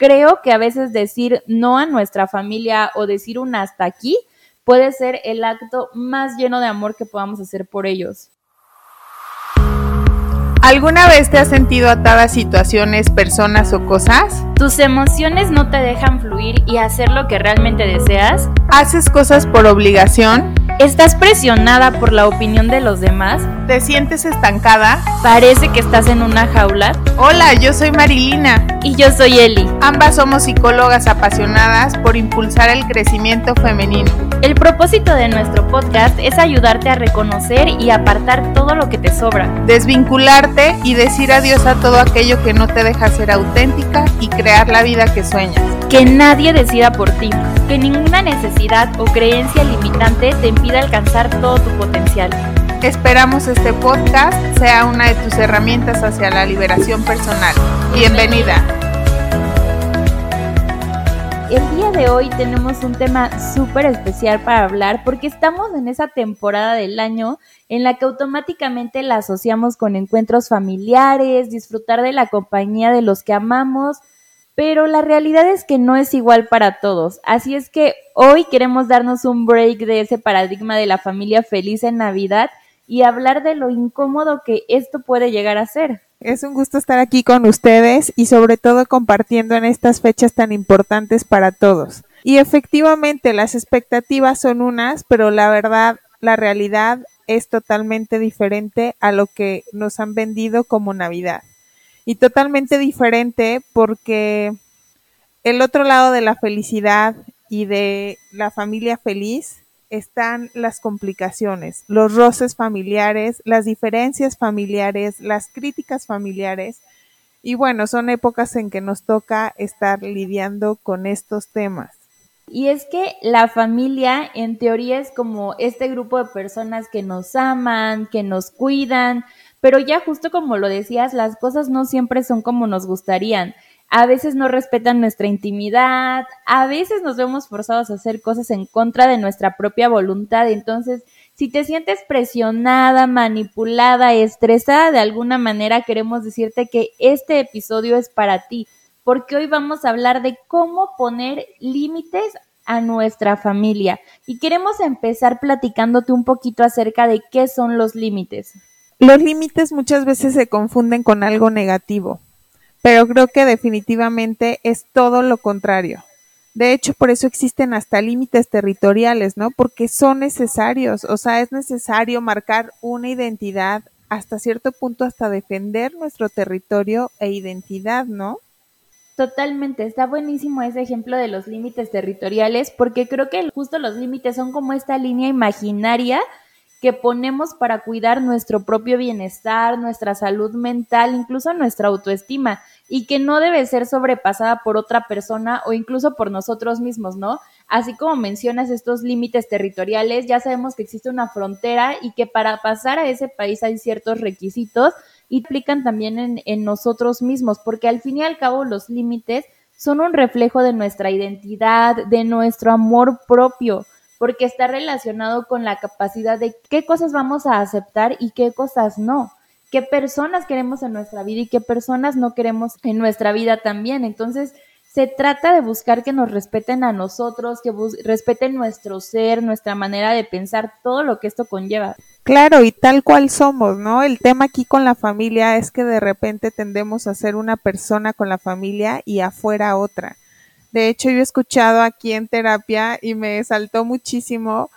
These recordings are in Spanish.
creo que a veces decir no a nuestra familia o decir un hasta aquí puede ser el acto más lleno de amor que podamos hacer por ellos. ¿Alguna vez te has sentido atada a situaciones, personas o cosas? ¿Tus emociones no te dejan fluir y hacer lo que realmente deseas? ¿Haces cosas por obligación? ¿Estás presionada por la opinión de los demás? ¿Te sientes estancada? ¿Parece que estás en una jaula? Hola, yo soy Marilina. Y yo soy Eli. Ambas somos psicólogas apasionadas por impulsar el crecimiento femenino. El propósito de nuestro podcast es ayudarte a reconocer y apartar todo lo que te sobra. Desvincularte y decir adiós a todo aquello que no te deja ser auténtica y crear la vida que sueñas. Que nadie decida por ti. Que ninguna necesidad o creencia limitante te impida alcanzar todo tu potencial. Esperamos este podcast sea una de tus herramientas hacia la liberación personal. Bienvenida. El día de hoy tenemos un tema súper especial para hablar porque estamos en esa temporada del año en la que automáticamente la asociamos con encuentros familiares, disfrutar de la compañía de los que amamos, pero la realidad es que no es igual para todos. Así es que hoy queremos darnos un break de ese paradigma de la familia feliz en Navidad y hablar de lo incómodo que esto puede llegar a ser. Es un gusto estar aquí con ustedes y sobre todo compartiendo en estas fechas tan importantes para todos. Y efectivamente las expectativas son unas, pero la verdad, la realidad es totalmente diferente a lo que nos han vendido como Navidad y totalmente diferente porque el otro lado de la felicidad y de la familia feliz están las complicaciones, los roces familiares, las diferencias familiares, las críticas familiares. Y bueno, son épocas en que nos toca estar lidiando con estos temas. Y es que la familia en teoría es como este grupo de personas que nos aman, que nos cuidan, pero ya justo como lo decías, las cosas no siempre son como nos gustarían. A veces no respetan nuestra intimidad, a veces nos vemos forzados a hacer cosas en contra de nuestra propia voluntad. Entonces, si te sientes presionada, manipulada, estresada de alguna manera, queremos decirte que este episodio es para ti, porque hoy vamos a hablar de cómo poner límites a nuestra familia. Y queremos empezar platicándote un poquito acerca de qué son los límites. Los límites muchas veces se confunden con algo negativo, pero creo que definitivamente es todo lo contrario. De hecho, por eso existen hasta límites territoriales, ¿no? Porque son necesarios, o sea, es necesario marcar una identidad hasta cierto punto, hasta defender nuestro territorio e identidad, ¿no? Totalmente, está buenísimo ese ejemplo de los límites territoriales, porque creo que justo los límites son como esta línea imaginaria que ponemos para cuidar nuestro propio bienestar, nuestra salud mental, incluso nuestra autoestima, y que no debe ser sobrepasada por otra persona o incluso por nosotros mismos, ¿no? Así como mencionas estos límites territoriales, ya sabemos que existe una frontera y que para pasar a ese país hay ciertos requisitos y aplican también en, en nosotros mismos, porque al fin y al cabo los límites son un reflejo de nuestra identidad, de nuestro amor propio porque está relacionado con la capacidad de qué cosas vamos a aceptar y qué cosas no, qué personas queremos en nuestra vida y qué personas no queremos en nuestra vida también. Entonces, se trata de buscar que nos respeten a nosotros, que respeten nuestro ser, nuestra manera de pensar, todo lo que esto conlleva. Claro, y tal cual somos, ¿no? El tema aquí con la familia es que de repente tendemos a ser una persona con la familia y afuera otra. De hecho, yo he escuchado aquí en terapia y me saltó muchísimo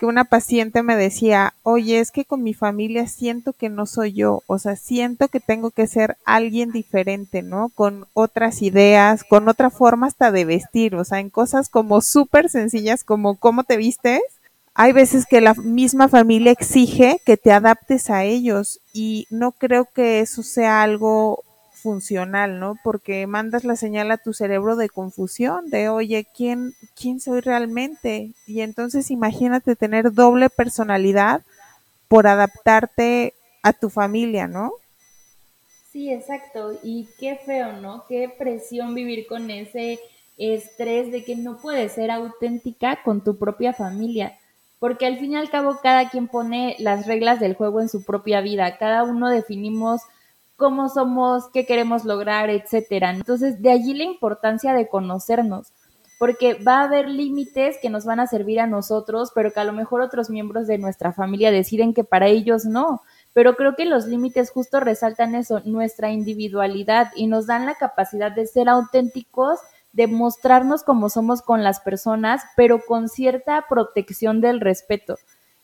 que una paciente me decía, oye, es que con mi familia siento que no soy yo, o sea, siento que tengo que ser alguien diferente, ¿no? Con otras ideas, con otra forma hasta de vestir, o sea, en cosas como súper sencillas como cómo te vistes. Hay veces que la misma familia exige que te adaptes a ellos y no creo que eso sea algo funcional, ¿no? Porque mandas la señal a tu cerebro de confusión, de oye, ¿quién, quién soy realmente? Y entonces imagínate tener doble personalidad por adaptarte a tu familia, ¿no? Sí, exacto. Y qué feo, ¿no? Qué presión vivir con ese estrés de que no puedes ser auténtica con tu propia familia. Porque al fin y al cabo cada quien pone las reglas del juego en su propia vida. Cada uno definimos cómo somos, qué queremos lograr, etcétera. Entonces, de allí la importancia de conocernos, porque va a haber límites que nos van a servir a nosotros, pero que a lo mejor otros miembros de nuestra familia deciden que para ellos no. Pero creo que los límites justo resaltan eso, nuestra individualidad y nos dan la capacidad de ser auténticos, de mostrarnos como somos con las personas, pero con cierta protección del respeto.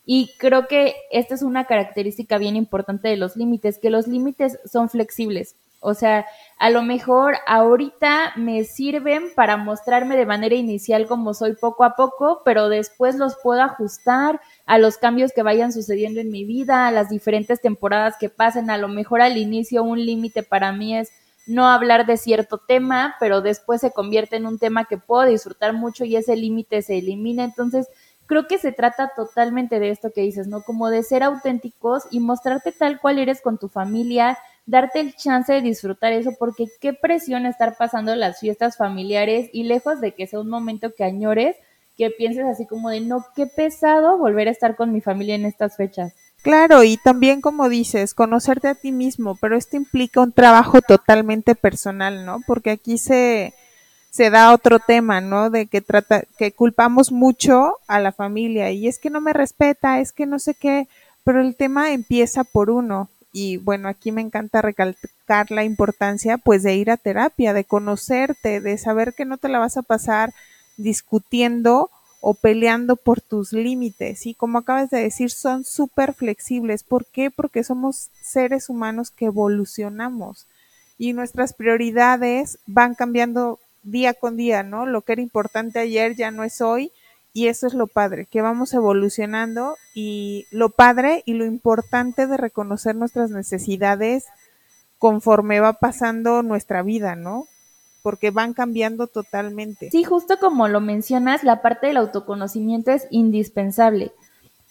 Y creo que esta es una característica bien importante de los límites, que los límites son flexibles. O sea, a lo mejor ahorita me sirven para mostrarme de manera inicial como soy poco a poco, pero después los puedo ajustar a los cambios que vayan sucediendo en mi vida, a las diferentes temporadas que pasen. A lo mejor al inicio un límite para mí es no hablar de cierto tema, pero después se convierte en un tema que puedo disfrutar mucho y ese límite se elimina. Entonces, creo que se trata totalmente de esto que dices, ¿no? Como de ser auténticos y mostrarte tal cual eres con tu familia, darte el chance de disfrutar eso, porque qué presión estar pasando las fiestas familiares y lejos de que sea un momento que añores, que pienses así como de, no, qué pesado volver a estar con mi familia en estas fechas. Claro, y también como dices, conocerte a ti mismo, pero esto implica un trabajo totalmente personal, ¿no? Porque aquí se, se da otro tema, ¿no? De que trata, que culpamos mucho a la familia y es que no me respeta, es que no sé qué, pero el tema empieza por uno. Y bueno, aquí me encanta recalcar la importancia pues de ir a terapia, de conocerte, de saber que no te la vas a pasar discutiendo o peleando por tus límites. Y como acabas de decir, son súper flexibles. ¿Por qué? Porque somos seres humanos que evolucionamos y nuestras prioridades van cambiando día con día, ¿no? Lo que era importante ayer ya no es hoy y eso es lo padre, que vamos evolucionando y lo padre y lo importante de reconocer nuestras necesidades conforme va pasando nuestra vida, ¿no? Porque van cambiando totalmente. Sí, justo como lo mencionas, la parte del autoconocimiento es indispensable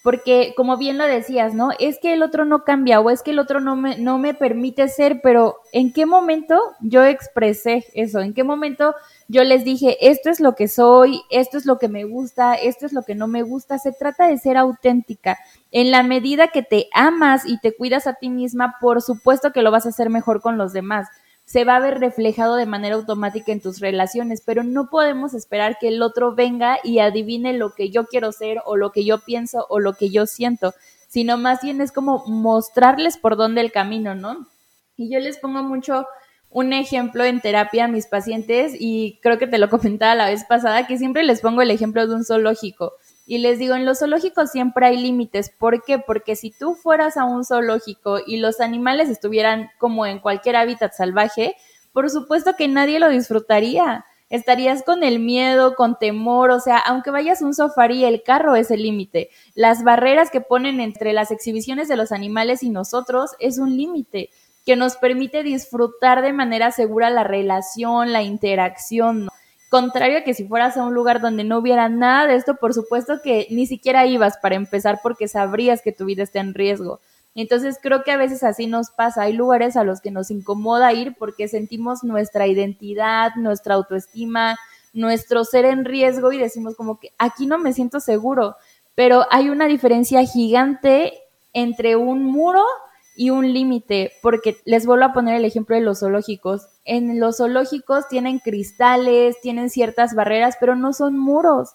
porque como bien lo decías, ¿no? Es que el otro no cambia o es que el otro no me, no me permite ser, pero ¿en qué momento yo expresé eso? ¿En qué momento yo les dije, esto es lo que soy, esto es lo que me gusta, esto es lo que no me gusta? Se trata de ser auténtica. En la medida que te amas y te cuidas a ti misma, por supuesto que lo vas a hacer mejor con los demás se va a ver reflejado de manera automática en tus relaciones, pero no podemos esperar que el otro venga y adivine lo que yo quiero ser o lo que yo pienso o lo que yo siento, sino más bien es como mostrarles por dónde el camino, ¿no? Y yo les pongo mucho un ejemplo en terapia a mis pacientes y creo que te lo comentaba la vez pasada, que siempre les pongo el ejemplo de un zoológico. Y les digo, en los zoológicos siempre hay límites. ¿Por qué? Porque si tú fueras a un zoológico y los animales estuvieran como en cualquier hábitat salvaje, por supuesto que nadie lo disfrutaría. Estarías con el miedo, con temor, o sea, aunque vayas a un safari, el carro es el límite. Las barreras que ponen entre las exhibiciones de los animales y nosotros es un límite que nos permite disfrutar de manera segura la relación, la interacción. Contrario a que si fueras a un lugar donde no hubiera nada de esto, por supuesto que ni siquiera ibas para empezar porque sabrías que tu vida está en riesgo. Entonces creo que a veces así nos pasa. Hay lugares a los que nos incomoda ir porque sentimos nuestra identidad, nuestra autoestima, nuestro ser en riesgo y decimos como que aquí no me siento seguro. Pero hay una diferencia gigante entre un muro y un límite, porque les vuelvo a poner el ejemplo de los zoológicos. En los zoológicos tienen cristales, tienen ciertas barreras, pero no son muros.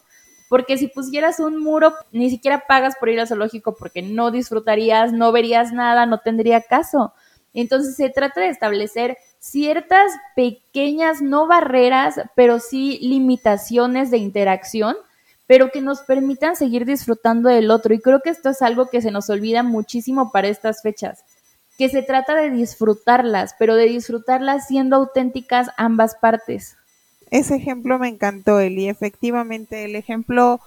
Porque si pusieras un muro, ni siquiera pagas por ir al zoológico porque no disfrutarías, no verías nada, no tendría caso. Entonces se trata de establecer ciertas pequeñas, no barreras, pero sí limitaciones de interacción, pero que nos permitan seguir disfrutando del otro. Y creo que esto es algo que se nos olvida muchísimo para estas fechas que se trata de disfrutarlas, pero de disfrutarlas siendo auténticas ambas partes. Ese ejemplo me encantó, Eli. Efectivamente, el ejemplo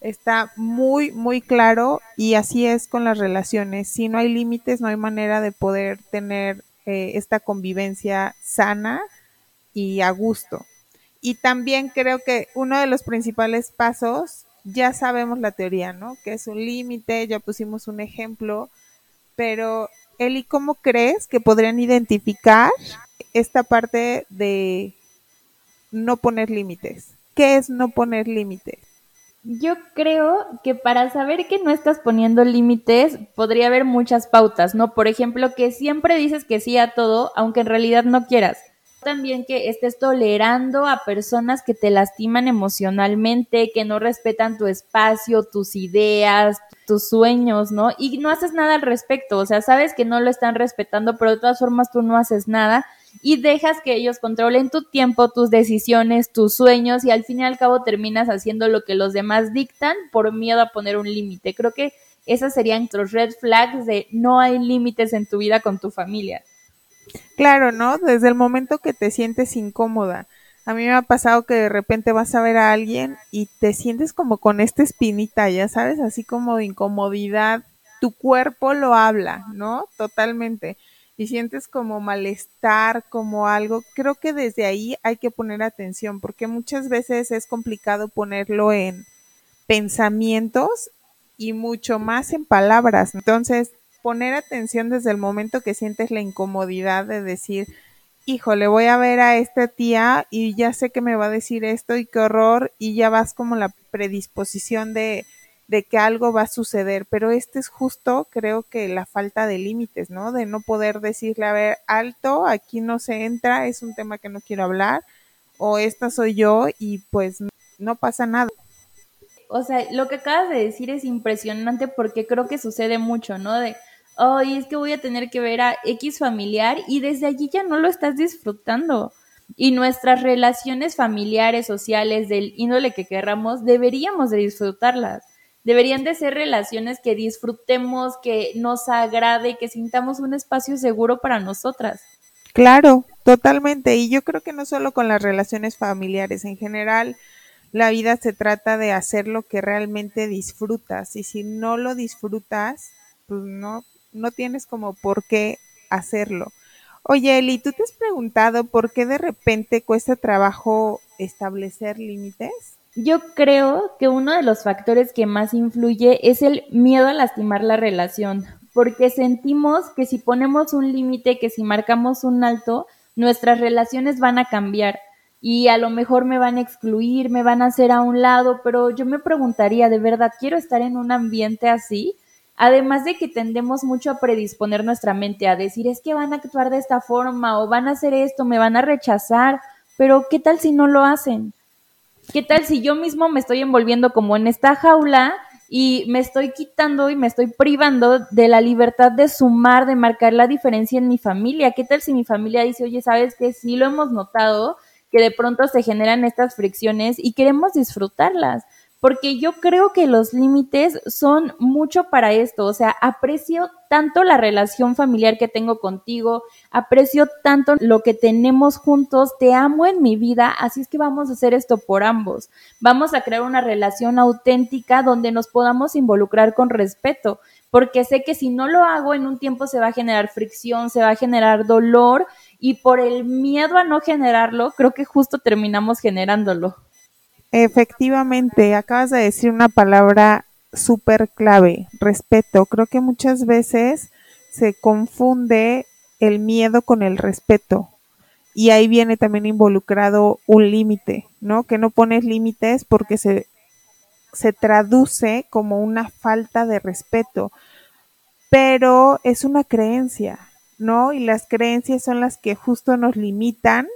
está muy, muy claro y así es con las relaciones. Si no hay límites, no hay manera de poder tener eh, esta convivencia sana y a gusto. Y también creo que uno de los principales pasos, ya sabemos la teoría, ¿no? Que es un límite, ya pusimos un ejemplo, pero Eli, ¿cómo crees que podrían identificar esta parte de no poner límites? ¿Qué es no poner límites? Yo creo que para saber que no estás poniendo límites, podría haber muchas pautas, ¿no? Por ejemplo, que siempre dices que sí a todo, aunque en realidad no quieras también que estés tolerando a personas que te lastiman emocionalmente, que no respetan tu espacio, tus ideas, tus sueños, ¿no? Y no haces nada al respecto, o sea, sabes que no lo están respetando, pero de todas formas tú no haces nada y dejas que ellos controlen tu tiempo, tus decisiones, tus sueños y al fin y al cabo terminas haciendo lo que los demás dictan por miedo a poner un límite. Creo que esas serían los red flags de no hay límites en tu vida con tu familia. Claro, ¿no? Desde el momento que te sientes incómoda. A mí me ha pasado que de repente vas a ver a alguien y te sientes como con esta espinita, ya sabes, así como de incomodidad. Tu cuerpo lo habla, ¿no? Totalmente. Y sientes como malestar, como algo. Creo que desde ahí hay que poner atención porque muchas veces es complicado ponerlo en pensamientos y mucho más en palabras. Entonces, poner atención desde el momento que sientes la incomodidad de decir, híjole, voy a ver a esta tía y ya sé que me va a decir esto y qué horror y ya vas como la predisposición de, de que algo va a suceder, pero este es justo, creo que la falta de límites, ¿no? De no poder decirle, a ver, alto, aquí no se entra, es un tema que no quiero hablar, o esta soy yo y pues no pasa nada. O sea, lo que acabas de decir es impresionante porque creo que sucede mucho, ¿no? De, ay, es que voy a tener que ver a X familiar y desde allí ya no lo estás disfrutando. Y nuestras relaciones familiares, sociales, del índole que querramos, deberíamos de disfrutarlas. Deberían de ser relaciones que disfrutemos, que nos agrade, que sintamos un espacio seguro para nosotras. Claro, totalmente. Y yo creo que no solo con las relaciones familiares, en general, la vida se trata de hacer lo que realmente disfrutas. Y si no lo disfrutas, pues no, no tienes como por qué hacerlo. Oye, Eli, ¿tú te has preguntado por qué de repente cuesta trabajo establecer límites? Yo creo que uno de los factores que más influye es el miedo a lastimar la relación, porque sentimos que si ponemos un límite, que si marcamos un alto, nuestras relaciones van a cambiar y a lo mejor me van a excluir, me van a hacer a un lado, pero yo me preguntaría, ¿de verdad quiero estar en un ambiente así? Además de que tendemos mucho a predisponer nuestra mente a decir es que van a actuar de esta forma o van a hacer esto, me van a rechazar, pero ¿qué tal si no lo hacen? ¿Qué tal si yo mismo me estoy envolviendo como en esta jaula y me estoy quitando y me estoy privando de la libertad de sumar, de marcar la diferencia en mi familia? ¿Qué tal si mi familia dice, oye, sabes que sí lo hemos notado, que de pronto se generan estas fricciones y queremos disfrutarlas? Porque yo creo que los límites son mucho para esto, o sea, aprecio tanto la relación familiar que tengo contigo, aprecio tanto lo que tenemos juntos, te amo en mi vida, así es que vamos a hacer esto por ambos. Vamos a crear una relación auténtica donde nos podamos involucrar con respeto, porque sé que si no lo hago en un tiempo se va a generar fricción, se va a generar dolor y por el miedo a no generarlo, creo que justo terminamos generándolo. Efectivamente, acabas de decir una palabra súper clave, respeto. Creo que muchas veces se confunde el miedo con el respeto. Y ahí viene también involucrado un límite, ¿no? Que no pones límites porque se, se traduce como una falta de respeto. Pero es una creencia, ¿no? Y las creencias son las que justo nos limitan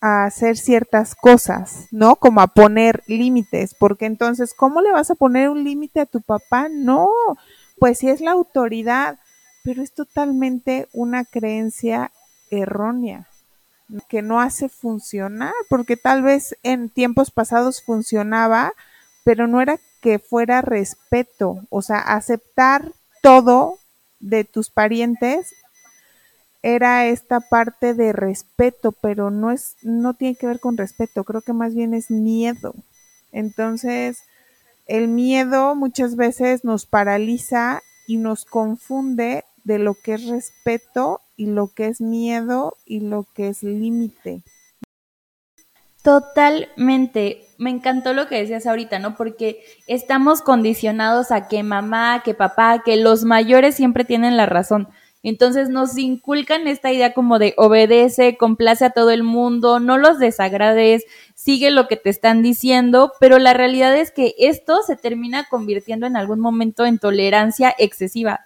a hacer ciertas cosas, ¿no? Como a poner límites, porque entonces, ¿cómo le vas a poner un límite a tu papá? No, pues sí es la autoridad, pero es totalmente una creencia errónea que no hace funcionar, porque tal vez en tiempos pasados funcionaba, pero no era que fuera respeto, o sea, aceptar todo de tus parientes era esta parte de respeto, pero no es, no tiene que ver con respeto, creo que más bien es miedo. Entonces, el miedo muchas veces nos paraliza y nos confunde de lo que es respeto y lo que es miedo y lo que es límite. Totalmente. Me encantó lo que decías ahorita, ¿no? Porque estamos condicionados a que mamá, que papá, que los mayores siempre tienen la razón Entonces nos inculcan esta idea como de obedece, complace a todo el mundo, no los desagrades, sigue lo que te están diciendo, pero la realidad es que esto se termina convirtiendo en algún momento en tolerancia excesiva.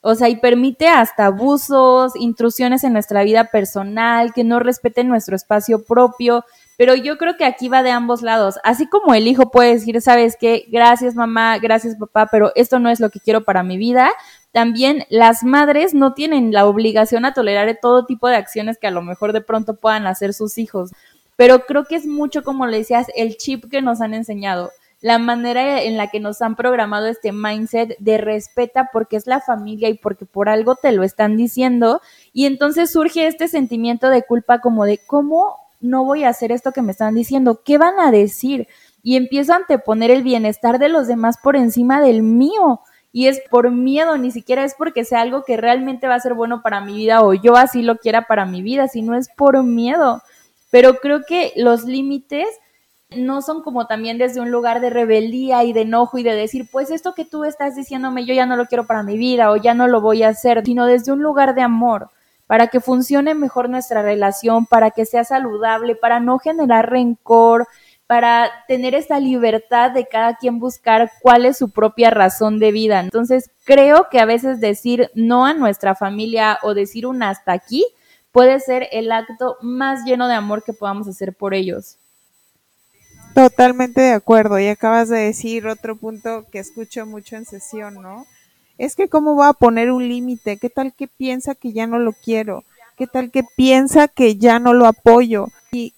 O sea, y permite hasta abusos, intrusiones en nuestra vida personal, que no respeten nuestro espacio propio, pero yo creo que aquí va de ambos lados. Así como el hijo puede decir, sabes qué, gracias mamá, gracias papá, pero esto no es lo que quiero para mi vida, también las madres no tienen la obligación a tolerar todo tipo de acciones que a lo mejor de pronto puedan hacer sus hijos. Pero creo que es mucho, como le decías, el chip que nos han enseñado, la manera en la que nos han programado este mindset de respeta porque es la familia y porque por algo te lo están diciendo. Y entonces surge este sentimiento de culpa como de cómo no voy a hacer esto que me están diciendo, ¿qué van a decir? Y empiezo a anteponer el bienestar de los demás por encima del mío y es por miedo, ni siquiera es porque sea algo que realmente va a ser bueno para mi vida o yo así lo quiera para mi vida, sino es por miedo. Pero creo que los límites no son como también desde un lugar de rebeldía y de enojo y de decir, pues esto que tú estás diciéndome yo ya no lo quiero para mi vida o ya no lo voy a hacer, sino desde un lugar de amor, para que funcione mejor nuestra relación, para que sea saludable, para no generar rencor, para tener esta libertad de cada quien buscar cuál es su propia razón de vida. Entonces, creo que a veces decir no a nuestra familia o decir un hasta aquí puede ser el acto más lleno de amor que podamos hacer por ellos. Totalmente de acuerdo. Y acabas de decir otro punto que escucho mucho en sesión, ¿no? Es que cómo va a poner un límite, qué tal que piensa que ya no lo quiero, qué tal que piensa que ya no lo apoyo. Y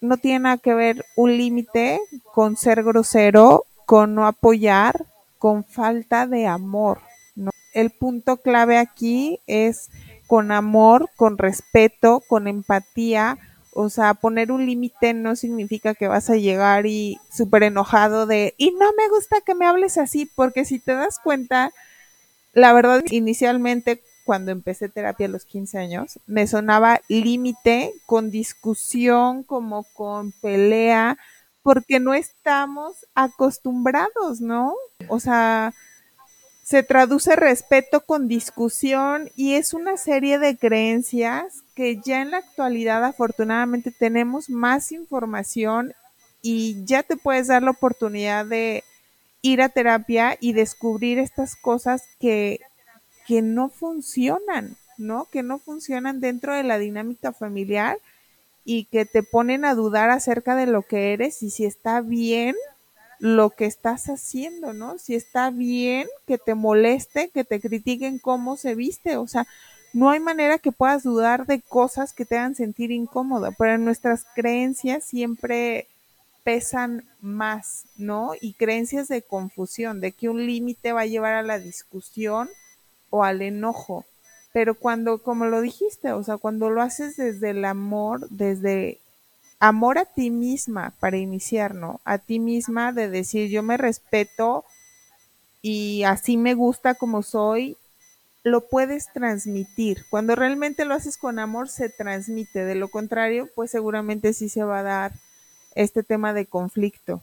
no tiene nada que ver un límite con ser grosero, con no apoyar, con falta de amor. ¿no? El punto clave aquí es con amor, con respeto, con empatía. O sea, poner un límite no significa que vas a llegar y súper enojado de, y no me gusta que me hables así, porque si te das cuenta, la verdad, inicialmente cuando empecé terapia a los 15 años, me sonaba límite con discusión, como con pelea, porque no estamos acostumbrados, ¿no? O sea, se traduce respeto con discusión y es una serie de creencias que ya en la actualidad afortunadamente tenemos más información y ya te puedes dar la oportunidad de ir a terapia y descubrir estas cosas que que no funcionan, ¿no? Que no funcionan dentro de la dinámica familiar y que te ponen a dudar acerca de lo que eres y si está bien lo que estás haciendo, ¿no? Si está bien que te moleste, que te critiquen cómo se viste, o sea, no hay manera que puedas dudar de cosas que te hagan sentir incómodo, pero nuestras creencias siempre pesan más, ¿no? Y creencias de confusión, de que un límite va a llevar a la discusión o al enojo. Pero cuando, como lo dijiste, o sea, cuando lo haces desde el amor, desde amor a ti misma para iniciar, ¿no? A ti misma de decir, yo me respeto y así me gusta como soy, lo puedes transmitir. Cuando realmente lo haces con amor, se transmite. De lo contrario, pues seguramente sí se va a dar este tema de conflicto.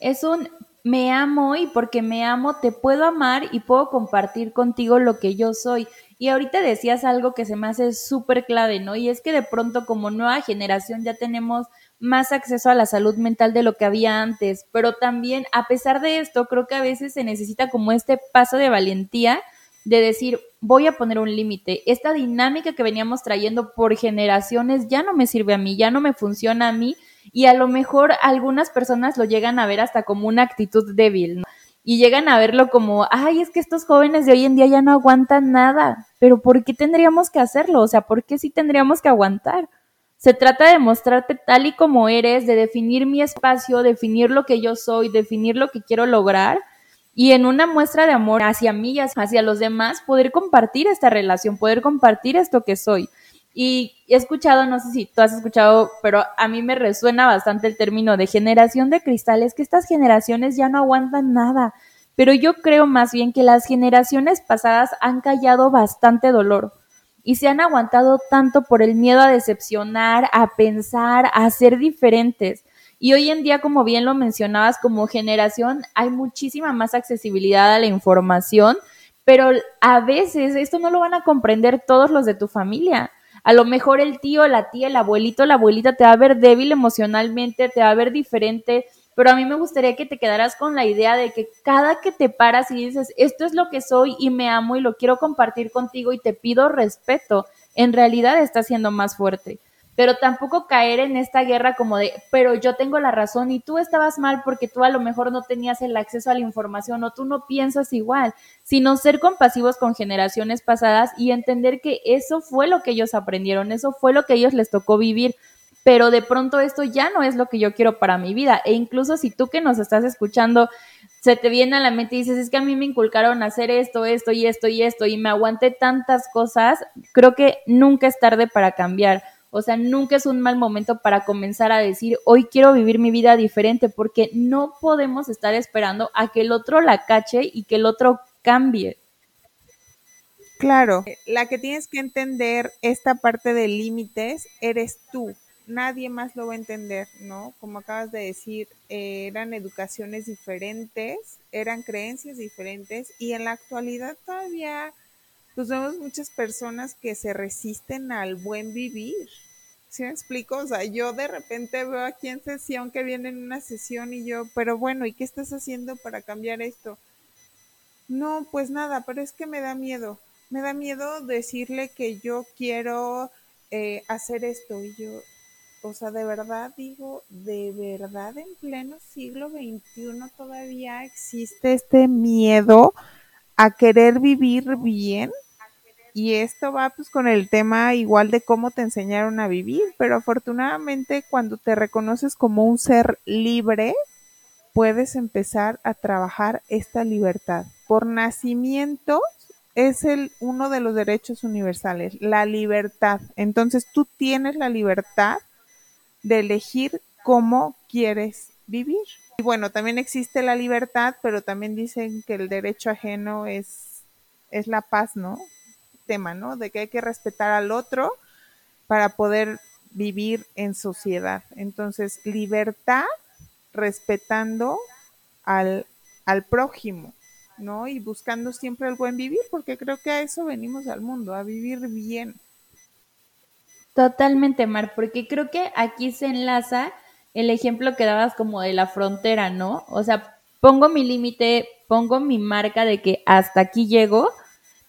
Es un me amo y porque me amo te puedo amar y puedo compartir contigo lo que yo soy. Y ahorita decías algo que se me hace súper clave, ¿no? Y es que de pronto como nueva generación ya tenemos más acceso a la salud mental de lo que había antes, pero también a pesar de esto creo que a veces se necesita como este paso de valentía de decir, voy a poner un límite. Esta dinámica que veníamos trayendo por generaciones ya no me sirve a mí, ya no me funciona a mí y a lo mejor algunas personas lo llegan a ver hasta como una actitud débil, ¿no? Y llegan a verlo como, ay, es que estos jóvenes de hoy en día ya no aguantan nada, pero ¿por qué tendríamos que hacerlo? O sea, ¿por qué sí tendríamos que aguantar? Se trata de mostrarte tal y como eres, de definir mi espacio, definir lo que yo soy, definir lo que quiero lograr y en una muestra de amor hacia mí y hacia los demás, poder compartir esta relación, poder compartir esto que soy. Y he escuchado, no sé si tú has escuchado, pero a mí me resuena bastante el término de generación de cristales, que estas generaciones ya no aguantan nada. Pero yo creo más bien que las generaciones pasadas han callado bastante dolor y se han aguantado tanto por el miedo a decepcionar, a pensar, a ser diferentes. Y hoy en día, como bien lo mencionabas, como generación hay muchísima más accesibilidad a la información pero a veces esto no lo van a comprender todos los de tu familia. A lo mejor el tío, la tía, el abuelito, la abuelita te va a ver débil emocionalmente, te va a ver diferente, pero a mí me gustaría que te quedaras con la idea de que cada que te paras y dices, esto es lo que soy y me amo y lo quiero compartir contigo y te pido respeto, en realidad estás siendo más fuerte pero tampoco caer en esta guerra como de, pero yo tengo la razón y tú estabas mal porque tú a lo mejor no tenías el acceso a la información o tú no piensas igual, sino ser compasivos con generaciones pasadas y entender que eso fue lo que ellos aprendieron, eso fue lo que ellos les tocó vivir, pero de pronto esto ya no es lo que yo quiero para mi vida. E incluso si tú que nos estás escuchando se te viene a la mente y dices, es que a mí me inculcaron hacer esto, esto y esto y esto y me aguanté tantas cosas, creo que nunca es tarde para cambiar o sea, nunca es un mal momento para comenzar a decir, hoy quiero vivir mi vida diferente, porque no podemos estar esperando a que el otro la cache y que el otro cambie. Claro, la que tienes que entender esta parte de límites eres tú. Nadie más lo va a entender, ¿no? Como acabas de decir, eh, eran educaciones diferentes, eran creencias diferentes y en la actualidad todavía pues vemos muchas personas que se resisten al buen vivir, ¿Sí me explico? O sea, yo de repente veo aquí en sesión que viene en una sesión y yo, pero bueno, ¿y qué estás haciendo para cambiar esto? No, pues nada, pero es que me da miedo. Me da miedo decirle que yo quiero eh, hacer esto. Y yo, o sea, de verdad digo, de verdad en pleno siglo XXI todavía existe este miedo a querer vivir bien y esto va pues con el tema igual de cómo te enseñaron a vivir, pero afortunadamente cuando te reconoces como un ser libre, puedes empezar a trabajar esta libertad. Por nacimiento es el uno de los derechos universales, la libertad. Entonces tú tienes la libertad de elegir cómo quieres vivir. Y bueno, también existe la libertad, pero también dicen que el derecho ajeno es, es la paz, ¿no? Tema, ¿no? De que hay que respetar al otro para poder vivir en sociedad. Entonces, libertad respetando al, al prójimo, ¿no? Y buscando siempre el buen vivir, porque creo que a eso venimos al mundo, a vivir bien. Totalmente, Mar, porque creo que aquí se enlaza el ejemplo que dabas como de la frontera, ¿no? O sea, pongo mi límite, pongo mi marca de que hasta aquí llego,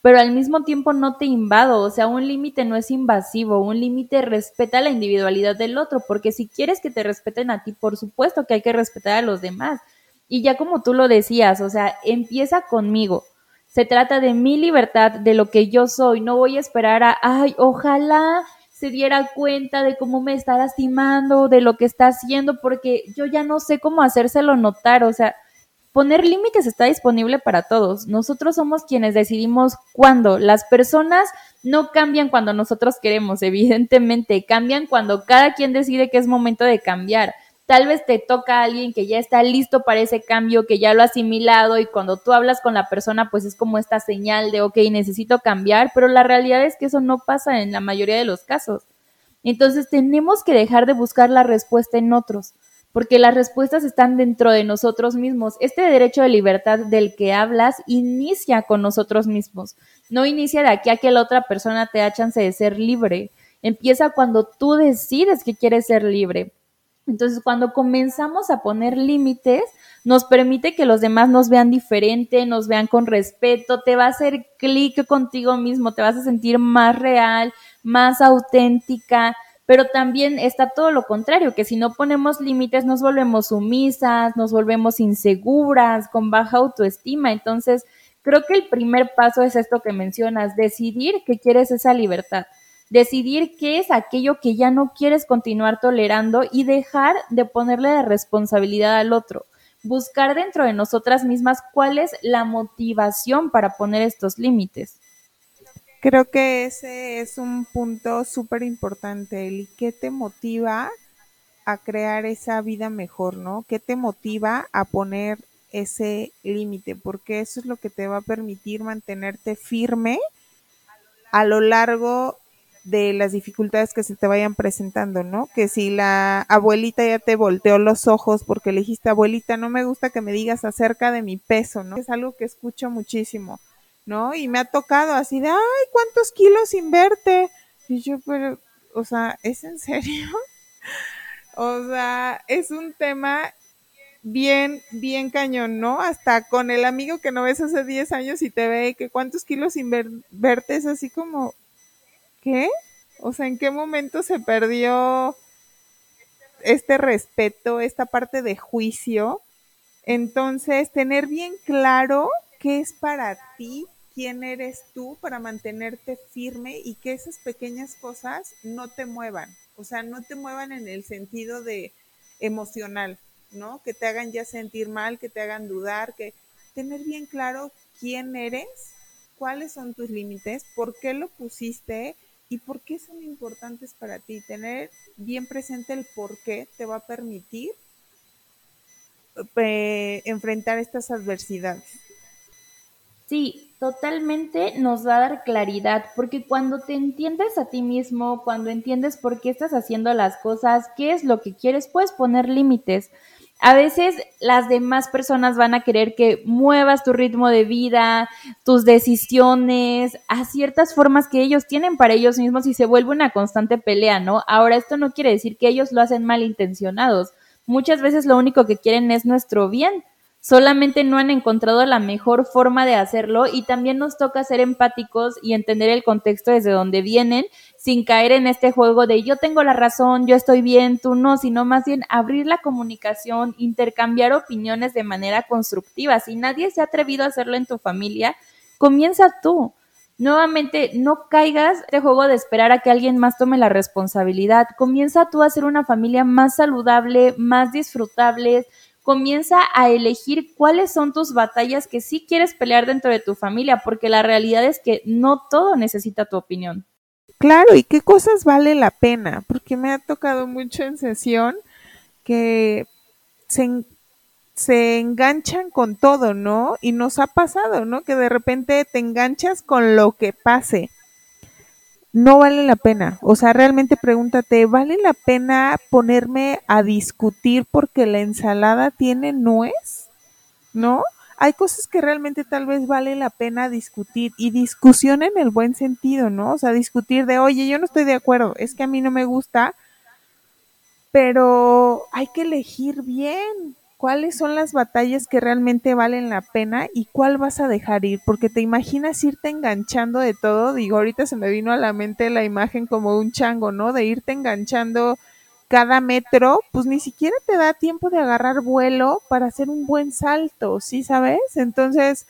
pero al mismo tiempo no te invado, o sea, un límite no es invasivo, un límite respeta la individualidad del otro, porque si quieres que te respeten a ti, por supuesto que hay que respetar a los demás. Y ya como tú lo decías, o sea, empieza conmigo. Se trata de mi libertad, de lo que yo soy. No voy a esperar a, ay, ojalá se diera cuenta de cómo me está lastimando, de lo que está haciendo, porque yo ya no sé cómo hacérselo notar. O sea, Poner límites está disponible para todos. Nosotros somos quienes decidimos cuándo. Las personas no cambian cuando nosotros queremos, evidentemente, cambian cuando cada quien decide que es momento de cambiar. Tal vez te toca a alguien que ya está listo para ese cambio, que ya lo ha asimilado y cuando tú hablas con la persona, pues es como esta señal de, ok, necesito cambiar, pero la realidad es que eso no pasa en la mayoría de los casos. Entonces tenemos que dejar de buscar la respuesta en otros porque las respuestas están dentro de nosotros mismos. Este derecho de libertad del que hablas inicia con nosotros mismos, no inicia de aquí a que la otra persona te da chance de ser libre. Empieza cuando tú decides que quieres ser libre. Entonces, cuando comenzamos a poner límites, nos permite que los demás nos vean diferente, nos vean con respeto, te va a hacer clic contigo mismo, te vas a sentir más real, más auténtica, pero también está todo lo contrario, que si no ponemos límites nos volvemos sumisas, nos volvemos inseguras, con baja autoestima. Entonces, creo que el primer paso es esto que mencionas, decidir que quieres esa libertad, decidir qué es aquello que ya no quieres continuar tolerando y dejar de ponerle la responsabilidad al otro. Buscar dentro de nosotras mismas cuál es la motivación para poner estos límites. Creo que ese es un punto súper importante, ¿Y ¿Qué te motiva a crear esa vida mejor, no? ¿Qué te motiva a poner ese límite? Porque eso es lo que te va a permitir mantenerte firme a lo largo de las dificultades que se te vayan presentando, ¿no? Que si la abuelita ya te volteó los ojos porque le dijiste, abuelita, no me gusta que me digas acerca de mi peso, ¿no? Es algo que escucho muchísimo ¿no? Y me ha tocado así de, ay, ¿cuántos kilos inverte? Y yo, pero, o sea, ¿es en serio? o sea, es un tema bien, bien cañón, ¿no? Hasta con el amigo que no ves hace 10 años y te ve que cuántos kilos invertes así como, ¿qué? O sea, ¿en qué momento se perdió este respeto, esta parte de juicio? Entonces, tener bien claro qué es para ti, quién eres tú para mantenerte firme y que esas pequeñas cosas no te muevan. O sea, no te muevan en el sentido de emocional, ¿no? Que te hagan ya sentir mal, que te hagan dudar, que tener bien claro quién eres, cuáles son tus límites, por qué lo pusiste y por qué son importantes para ti. Tener bien presente el por qué te va a permitir eh, enfrentar estas adversidades. Sí, totalmente nos va a dar claridad, porque cuando te entiendes a ti mismo, cuando entiendes por qué estás haciendo las cosas, qué es lo que quieres, puedes poner límites. A veces las demás personas van a querer que muevas tu ritmo de vida, tus decisiones, a ciertas formas que ellos tienen para ellos mismos y se vuelve una constante pelea, ¿no? Ahora, esto no quiere decir que ellos lo hacen malintencionados. Muchas veces lo único que quieren es nuestro bien solamente no han encontrado la mejor forma de hacerlo y también nos toca ser empáticos y entender el contexto desde donde vienen sin caer en este juego de yo tengo la razón, yo estoy bien, tú no, sino más bien abrir la comunicación, intercambiar opiniones de manera constructiva. Si nadie se ha atrevido a hacerlo en tu familia, comienza tú. Nuevamente, no caigas este juego de esperar a que alguien más tome la responsabilidad. Comienza tú a ser una familia más saludable, más disfrutable, comienza a elegir cuáles son tus batallas que sí quieres pelear dentro de tu familia, porque la realidad es que no todo necesita tu opinión. Claro, y qué cosas vale la pena, porque me ha tocado mucho en sesión que se, se enganchan con todo, ¿no? Y nos ha pasado, ¿no? Que de repente te enganchas con lo que pase no vale la pena. O sea, realmente pregúntate, ¿vale la pena ponerme a discutir porque la ensalada tiene nuez? ¿No? Hay cosas que realmente tal vez vale la pena discutir y discusión en el buen sentido, ¿no? O sea, discutir de, oye, yo no estoy de acuerdo, es que a mí no me gusta, pero hay que elegir bien, cuáles son las batallas que realmente valen la pena y cuál vas a dejar ir, porque te imaginas irte enganchando de todo, digo, ahorita se me vino a la mente la imagen como un chango, ¿no? De irte enganchando cada metro, pues ni siquiera te da tiempo de agarrar vuelo para hacer un buen salto, ¿sí sabes? Entonces,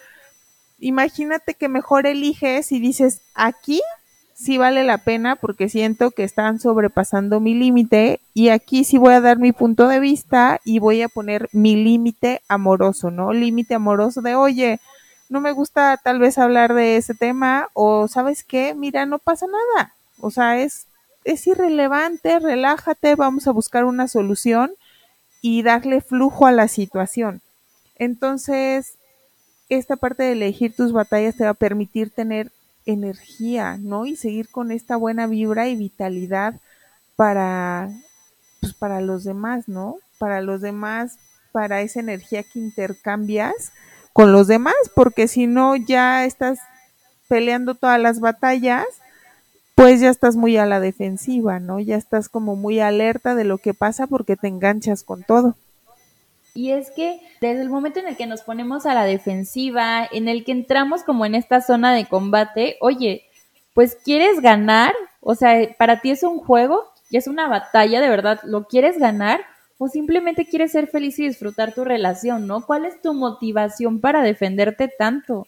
imagínate que mejor eliges y dices, aquí sí vale la pena porque siento que están sobrepasando mi límite y aquí sí voy a dar mi punto de vista y voy a poner mi límite amoroso, ¿no? Límite amoroso de, oye, no me gusta tal vez hablar de ese tema o sabes qué, mira, no pasa nada. O sea, es, es irrelevante, relájate, vamos a buscar una solución y darle flujo a la situación. Entonces, esta parte de elegir tus batallas te va a permitir tener energía, ¿no? Y seguir con esta buena vibra y vitalidad para, pues, para los demás, ¿no? Para los demás, para esa energía que intercambias con los demás, porque si no ya estás peleando todas las batallas, pues ya estás muy a la defensiva, ¿no? Ya estás como muy alerta de lo que pasa porque te enganchas con todo. Y es que desde el momento en el que nos ponemos a la defensiva, en el que entramos como en esta zona de combate, oye, pues quieres ganar, o sea, para ti es un juego y es una batalla, de verdad, ¿lo quieres ganar? O simplemente quieres ser feliz y disfrutar tu relación, ¿no? ¿Cuál es tu motivación para defenderte tanto?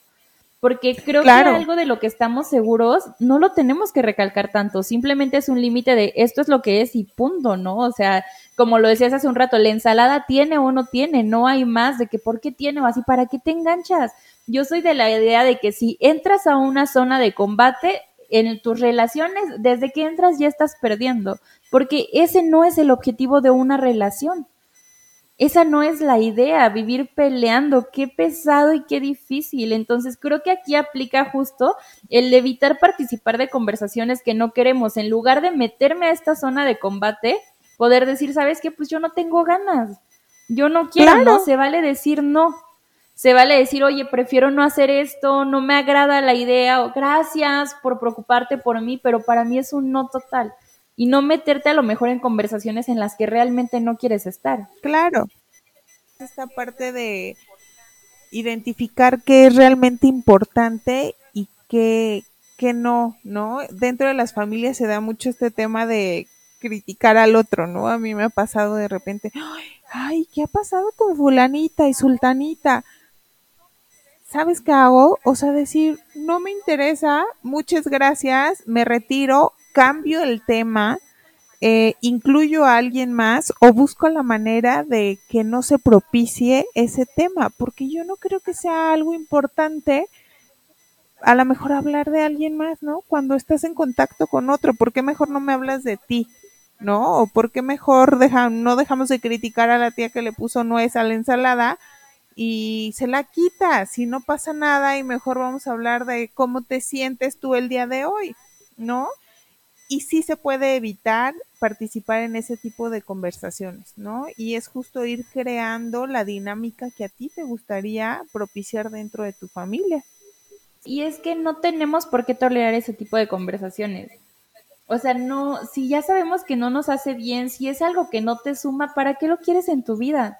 Porque creo que algo de lo que estamos seguros no lo tenemos que recalcar tanto, simplemente es un límite de esto es lo que es y punto, ¿no? O sea, como lo decías hace un rato, la ensalada tiene o no tiene, no hay más de que por qué tiene o así, ¿para qué te enganchas? Yo soy de la idea de que si entras a una zona de combate, en tus relaciones, desde que entras ya estás perdiendo, porque ese no es el objetivo de una relación. Esa no es la idea, vivir peleando, qué pesado y qué difícil. Entonces creo que aquí aplica justo el evitar participar de conversaciones que no queremos. En lugar de meterme a esta zona de combate, poder decir, ¿sabes qué? Pues yo no tengo ganas. Yo no quiero, no se vale decir no. Se vale decir, oye, prefiero no hacer esto, no me agrada la idea, o gracias por preocuparte por mí, pero para mí es un no total. Y no meterte a lo mejor en conversaciones en las que realmente no quieres estar. Claro. Esta parte de identificar qué es realmente importante y qué, qué no, ¿no? Dentro de las familias se da mucho este tema de criticar al otro, ¿no? A mí me ha pasado de repente, ay, ¿qué ha pasado con fulanita y sultanita? ¿sabes qué hago? O sea, decir, no me interesa, muchas gracias, me retiro, cambio el tema, eh, incluyo a alguien más o busco la manera de que no se propicie ese tema, porque yo no creo que sea algo importante a lo mejor hablar de alguien más, ¿no? Cuando estás en contacto con otro, ¿por qué mejor no me hablas de ti? ¿No? ¿O por qué mejor no dejamos de criticar a la tía que le puso nuez a la ensalada y se la quita si no pasa nada y mejor vamos a hablar de cómo te sientes tú el día de hoy, ¿no? Y sí se puede evitar participar en ese tipo de conversaciones, ¿no? Y es justo ir creando la dinámica que a ti te gustaría propiciar dentro de tu familia. Y es que no tenemos por qué tolerar ese tipo de conversaciones. O sea, no, si ya sabemos que no nos hace bien, si es algo que no te suma, ¿para qué lo quieres en tu vida?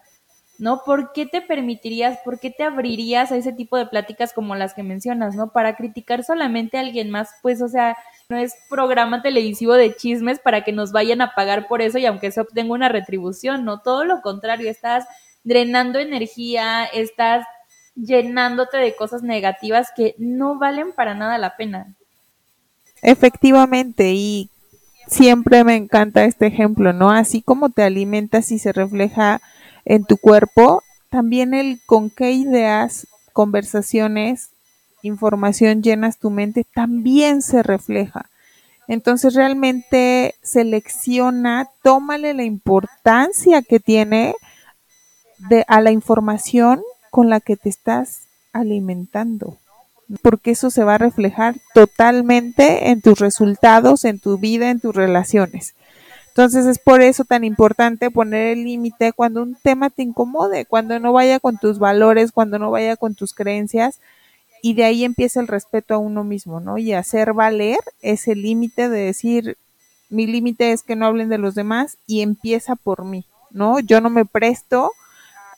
¿no? ¿Por qué te permitirías, por qué te abrirías a ese tipo de pláticas como las que mencionas, ¿no? Para criticar solamente a alguien más, pues, o sea, no es programa televisivo de chismes para que nos vayan a pagar por eso y aunque se obtenga una retribución, ¿no? Todo lo contrario, estás drenando energía, estás llenándote de cosas negativas que no valen para nada la pena. Efectivamente, y siempre me encanta este ejemplo, ¿no? Así como te alimentas y se refleja en tu cuerpo, también el con qué ideas, conversaciones, información llenas tu mente también se refleja. Entonces realmente selecciona, tómale la importancia que tiene de, a la información con la que te estás alimentando, porque eso se va a reflejar totalmente en tus resultados, en tu vida, en tus relaciones. Entonces es por eso tan importante poner el límite cuando un tema te incomode, cuando no vaya con tus valores, cuando no vaya con tus creencias y de ahí empieza el respeto a uno mismo, ¿no? Y hacer valer ese límite de decir, mi límite es que no hablen de los demás y empieza por mí, ¿no? Yo no me presto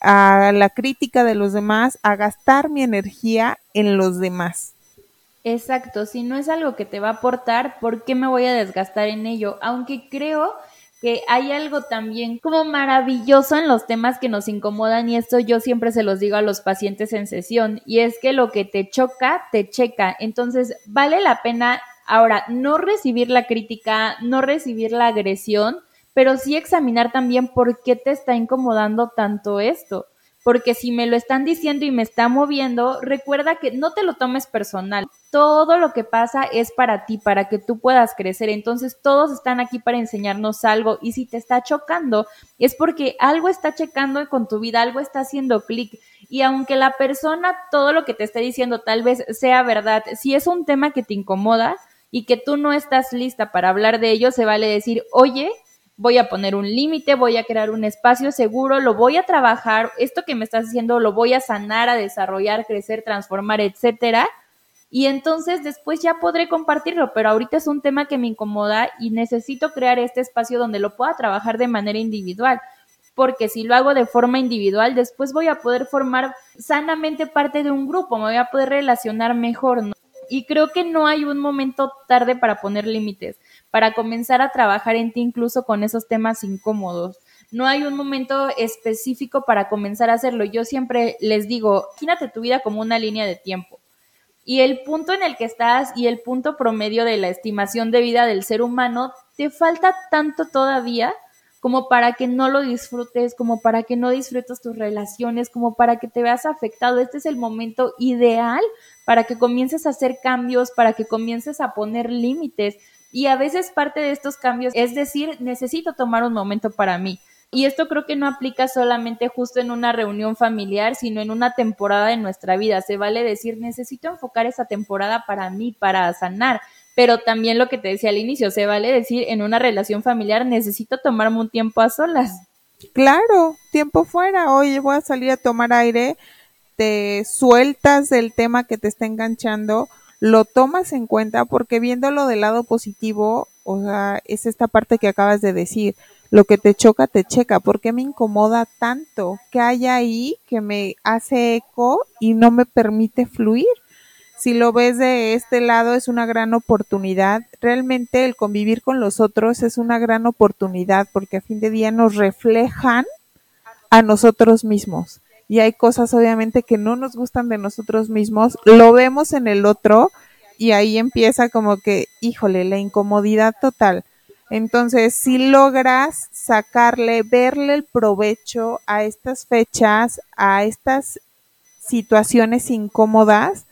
a la crítica de los demás, a gastar mi energía en los demás. Exacto, si no es algo que te va a aportar, ¿por qué me voy a desgastar en ello? Aunque creo que hay algo también como maravilloso en los temas que nos incomodan y esto yo siempre se los digo a los pacientes en sesión y es que lo que te choca, te checa. Entonces, vale la pena ahora no recibir la crítica, no recibir la agresión, pero sí examinar también por qué te está incomodando tanto esto porque si me lo están diciendo y me está moviendo, recuerda que no te lo tomes personal. Todo lo que pasa es para ti, para que tú puedas crecer. Entonces todos están aquí para enseñarnos algo y si te está chocando es porque algo está checando con tu vida, algo está haciendo clic. Y aunque la persona todo lo que te esté diciendo tal vez sea verdad, si es un tema que te incomoda y que tú no estás lista para hablar de ello, se vale decir, oye, voy a poner un límite, voy a crear un espacio seguro, lo voy a trabajar, esto que me estás diciendo lo voy a sanar, a desarrollar, crecer, transformar, etcétera. Y entonces después ya podré compartirlo, pero ahorita es un tema que me incomoda y necesito crear este espacio donde lo pueda trabajar de manera individual, porque si lo hago de forma individual, después voy a poder formar sanamente parte de un grupo, me voy a poder relacionar mejor, ¿no? Y creo que no hay un momento tarde para poner límites para comenzar a trabajar en ti incluso con esos temas incómodos. No hay un momento específico para comenzar a hacerlo. Yo siempre les digo, imagínate tu vida como una línea de tiempo. Y el punto en el que estás y el punto promedio de la estimación de vida del ser humano, te falta tanto todavía como para que no lo disfrutes, como para que no disfrutes tus relaciones, como para que te veas afectado. Este es el momento ideal para que comiences a hacer cambios, para que comiences a poner límites, y a veces parte de estos cambios es decir, necesito tomar un momento para mí. Y esto creo que no aplica solamente justo en una reunión familiar, sino en una temporada de nuestra vida. Se vale decir, necesito enfocar esa temporada para mí, para sanar. Pero también lo que te decía al inicio, se vale decir, en una relación familiar necesito tomarme un tiempo a solas. Claro, tiempo fuera. Oye, voy a salir a tomar aire te sueltas del tema que te está enganchando, lo tomas en cuenta porque viéndolo del lado positivo, o sea, es esta parte que acabas de decir, lo que te choca, te checa. ¿Por qué me incomoda tanto? ¿Qué hay ahí que me hace eco y no me permite fluir? Si lo ves de este lado es una gran oportunidad. Realmente el convivir con los otros es una gran oportunidad porque a fin de día nos reflejan a nosotros mismos. Y hay cosas obviamente que no nos gustan de nosotros mismos, lo vemos en el otro y ahí empieza como que, híjole, la incomodidad total. Entonces, si logras sacarle, verle el provecho a estas fechas, a estas situaciones incómodas,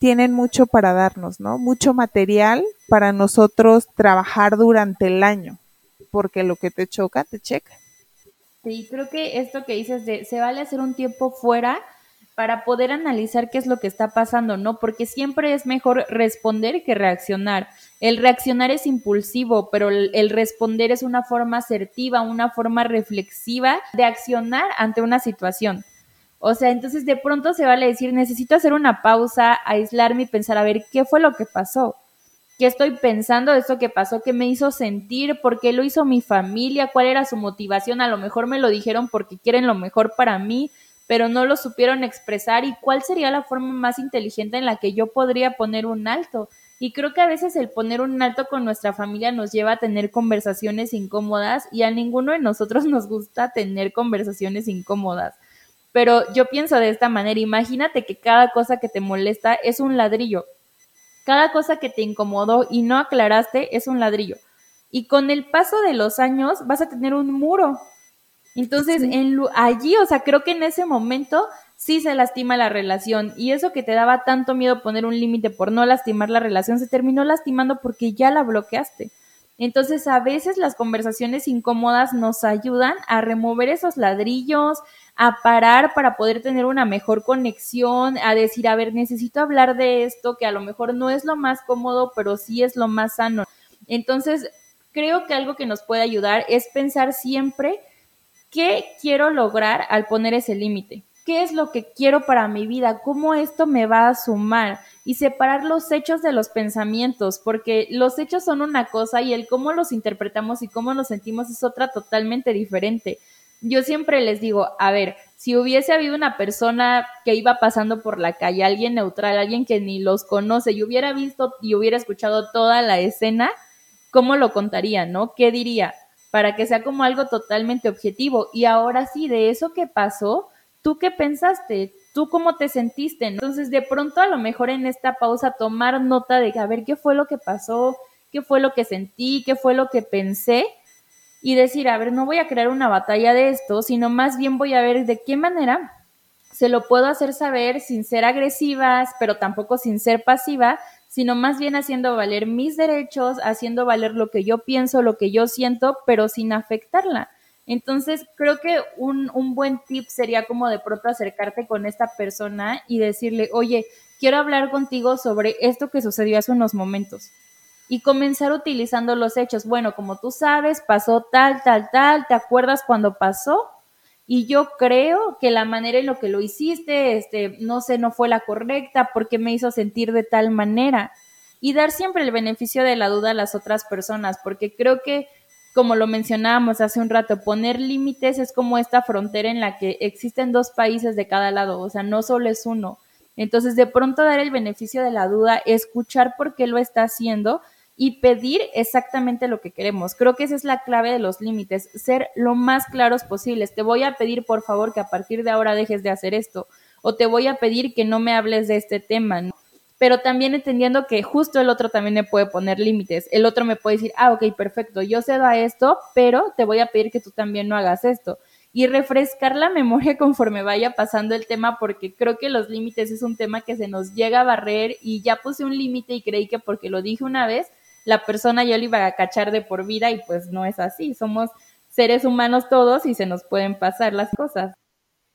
tienen mucho para darnos, ¿no? Mucho material para nosotros trabajar durante el año, porque lo que te choca, te checa. Sí, creo que esto que dices de se vale hacer un tiempo fuera para poder analizar qué es lo que está pasando, ¿no? Porque siempre es mejor responder que reaccionar. El reaccionar es impulsivo, pero el, responder es una forma asertiva, una forma reflexiva de accionar ante una situación. O sea, entonces de pronto se vale decir, necesito hacer una pausa, aislarme y pensar, a ver, ¿qué fue lo que pasó? ¿Qué estoy pensando de esto que pasó? ¿Qué me hizo sentir? ¿Por qué lo hizo mi familia? ¿Cuál era su motivación? A lo mejor me lo dijeron porque quieren lo mejor para mí pero no lo supieron expresar y cuál sería la forma más inteligente en la que yo podría poner un alto. Y creo que a veces el poner un alto con nuestra familia nos lleva a tener conversaciones incómodas y a ninguno de nosotros nos gusta tener conversaciones incómodas. Pero yo pienso de esta manera, imagínate que cada cosa que te molesta es un ladrillo. Cada cosa que te incomodó y no aclaraste es un ladrillo. Y con el paso de los años vas a tener un muro entonces, en, allí, o sea, creo que en ese momento sí se lastima la relación y eso que te daba tanto miedo poner un límite por no lastimar la relación se terminó lastimando porque ya la bloqueaste. Entonces, a veces las conversaciones incómodas nos ayudan a remover esos ladrillos, a parar para poder tener una mejor conexión, a decir, a ver, necesito hablar de esto que a lo mejor no es lo más cómodo, pero sí es lo más sano. Entonces, creo que algo que nos puede ayudar es pensar siempre ¿Qué quiero lograr al poner ese límite? ¿Qué es lo que quiero para mi vida? ¿Cómo esto me va a sumar? Y separar los hechos de los pensamientos, porque los hechos son una cosa y el cómo los interpretamos y cómo nos sentimos es otra totalmente diferente. Yo siempre les digo, a ver, si hubiese habido una persona que iba pasando por la calle, alguien neutral, alguien que ni los conoce y hubiera visto y hubiera escuchado toda la escena, ¿cómo lo contaría, no? ¿Qué diría? para que sea como algo totalmente objetivo. Y ahora sí, de eso que pasó, ¿tú qué pensaste? ¿Tú cómo te sentiste? Entonces, de pronto, a lo mejor en esta pausa, tomar nota de a ver qué fue lo que pasó, qué fue lo que sentí, qué fue lo que pensé, y decir, a ver, no voy a crear una batalla de esto, sino más bien voy a ver de qué manera se lo puedo hacer saber sin ser agresivas, pero tampoco sin ser pasiva, sino más bien haciendo valer mis derechos, haciendo valer lo que yo pienso, lo que yo siento, pero sin afectarla. Entonces, creo que un, un, buen tip sería como de pronto acercarte con esta persona y decirle, oye, quiero hablar contigo sobre esto que sucedió hace unos momentos. Y comenzar utilizando los hechos. Bueno, como tú sabes, pasó tal, tal, tal, ¿te acuerdas cuando pasó? y yo creo que la manera en lo que lo hiciste, este, no sé, no fue la correcta, porque me hizo sentir de tal manera. Y dar siempre el beneficio de la duda a las otras personas, porque creo que, como lo mencionábamos hace un rato, poner límites es como esta frontera en la que existen dos países de cada lado, o sea, no solo es uno. Entonces, de pronto dar el beneficio de la duda, escuchar por qué lo está haciendo y pedir exactamente lo que queremos. Creo que esa es la clave de los límites, ser lo más claros posibles. Te voy a pedir, por favor, que a partir de ahora dejes de hacer esto, o te voy a pedir que no me hables de este tema, Pero también entendiendo que justo el otro también me puede poner límites. El otro me puede decir, ah, ok, perfecto, yo cedo a esto, pero te voy a pedir que tú también no hagas esto y refrescar la memoria conforme vaya pasando el tema, porque creo que los límites es un tema que se nos llega a barrer y ya puse un límite y creí que porque lo dije una vez, la persona ya lo iba a cachar de por vida y pues no es así, somos seres humanos todos y se nos pueden pasar las cosas.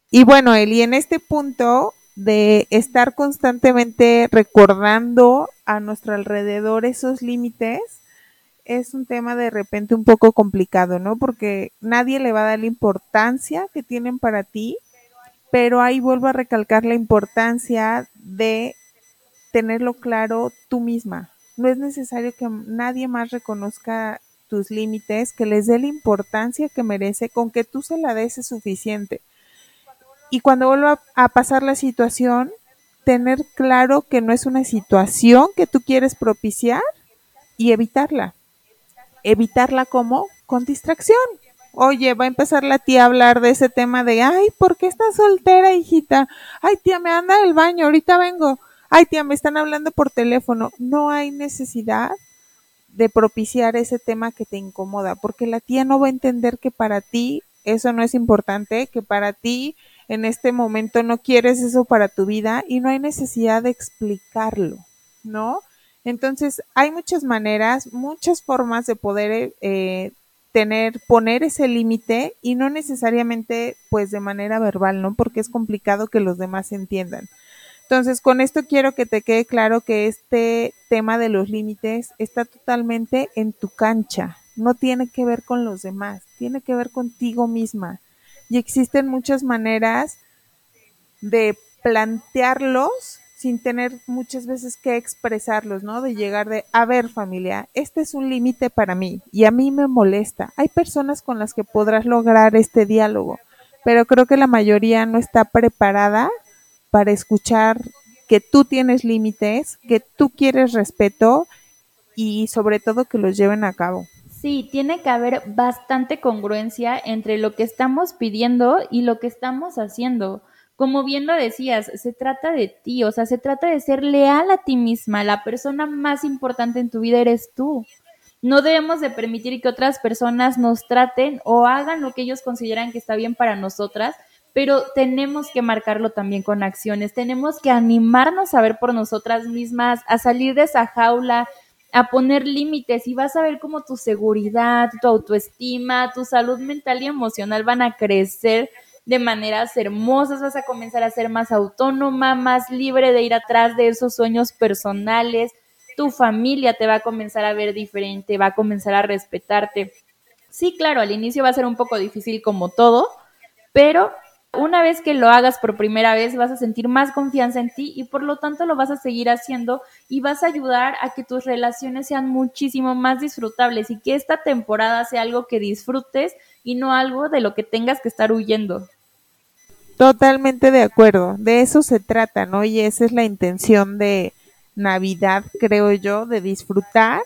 Y bueno, Eli, en este punto de estar constantemente recordando a nuestro alrededor esos límites, es un tema de repente un poco complicado, ¿no? Porque nadie le va a dar la importancia que tienen para ti, pero ahí vuelvo a recalcar la importancia de tenerlo claro tú misma. No es necesario que nadie más reconozca tus límites, que les dé la importancia que merece, con que tú se la des es suficiente. Y cuando vuelva a pasar la situación, tener claro que no es una situación que tú quieres propiciar y evitarla. Evitarla como con distracción. Oye, va a empezar la tía a hablar de ese tema de, ay, ¿por qué estás soltera, hijita? Ay, tía, me anda el baño, ahorita vengo. Ay, tía, me están hablando por teléfono. No hay necesidad de propiciar ese tema que te incomoda, porque la tía no va a entender que para ti eso no es importante, que para ti en este momento no quieres eso para tu vida y no hay necesidad de explicarlo, ¿no? Entonces, hay muchas maneras, muchas formas de poder eh, tener, poner ese límite y no necesariamente pues de manera verbal, ¿no? Porque es complicado que los demás entiendan. Entonces, con esto quiero que te quede claro que este tema de los límites está totalmente en tu cancha, no tiene que ver con los demás, tiene que ver contigo misma y existen muchas maneras de plantearlos sin tener muchas veces que expresarlos, ¿no? De llegar de, a ver familia, este es un límite para mí y a mí me molesta. Hay personas con las que podrás lograr este diálogo, pero creo que la mayoría no está preparada para escuchar que tú tienes límites, que tú quieres respeto y sobre todo que los lleven a cabo. Sí, tiene que haber bastante congruencia entre lo que estamos pidiendo y lo que estamos haciendo. Como bien lo decías, se trata de ti, o sea, se trata de ser leal a ti misma. La persona más importante en tu vida eres tú. No debemos de permitir que otras personas nos traten o hagan lo que ellos consideran que está bien para nosotras, pero tenemos que marcarlo también con acciones. Tenemos que animarnos a ver por nosotras mismas, a salir de esa jaula, a poner límites y vas a ver cómo tu seguridad, tu autoestima, tu salud mental y emocional van a crecer de maneras hermosas, vas a comenzar a ser más autónoma, más libre de ir atrás de esos sueños personales, tu familia te va a comenzar a ver diferente, va a comenzar a respetarte. Sí, claro, al inicio va a ser un poco difícil como todo, pero una vez que lo hagas por primera vez vas a sentir más confianza en ti y por lo tanto lo vas a seguir haciendo y vas a ayudar a que tus relaciones sean muchísimo más disfrutables y que esta temporada sea algo que disfrutes y no algo de lo que tengas que estar huyendo. Totalmente de acuerdo, de eso se trata, ¿no? Y esa es la intención de Navidad, creo yo, de disfrutar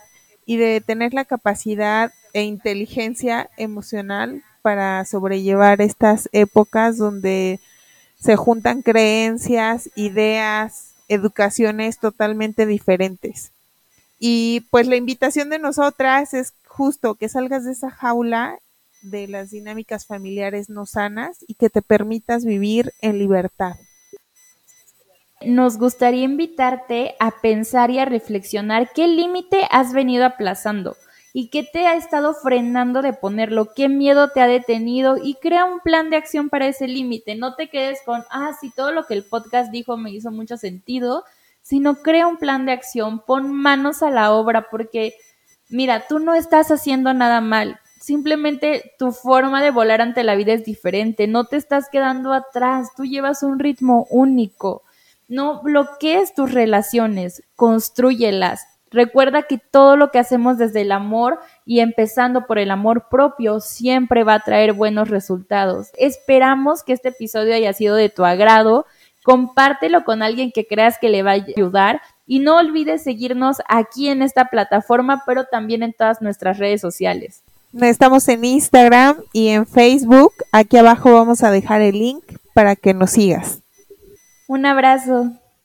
y de tener la capacidad e inteligencia emocional para sobrellevar estas épocas donde se juntan creencias, ideas, educaciones totalmente diferentes. Y pues la invitación de nosotras es justo que salgas de esa jaula de las dinámicas familiares no sanas y que te permitas vivir en libertad. Nos gustaría invitarte a pensar y a reflexionar qué límite has venido aplazando y qué te ha estado frenando de ponerlo, qué miedo te ha detenido y crea un plan de acción para ese límite. No te quedes con, ah, sí, todo lo que el podcast dijo me hizo mucho sentido, sino crea un plan de acción, pon manos a la obra porque, mira, tú no estás haciendo nada mal. Simplemente tu forma de volar ante la vida es diferente, no te estás quedando atrás, tú llevas un ritmo único. No bloquees tus relaciones, construyelas, Recuerda que todo lo que hacemos desde el amor y empezando por el amor propio siempre va a traer buenos resultados. Esperamos que este episodio haya sido de tu agrado. Compártelo con alguien que creas que le va a ayudar y no olvides seguirnos aquí en esta plataforma, pero también en todas nuestras redes sociales. Estamos en Instagram y en Facebook. Aquí abajo vamos a dejar el link para que nos sigas. Un abrazo.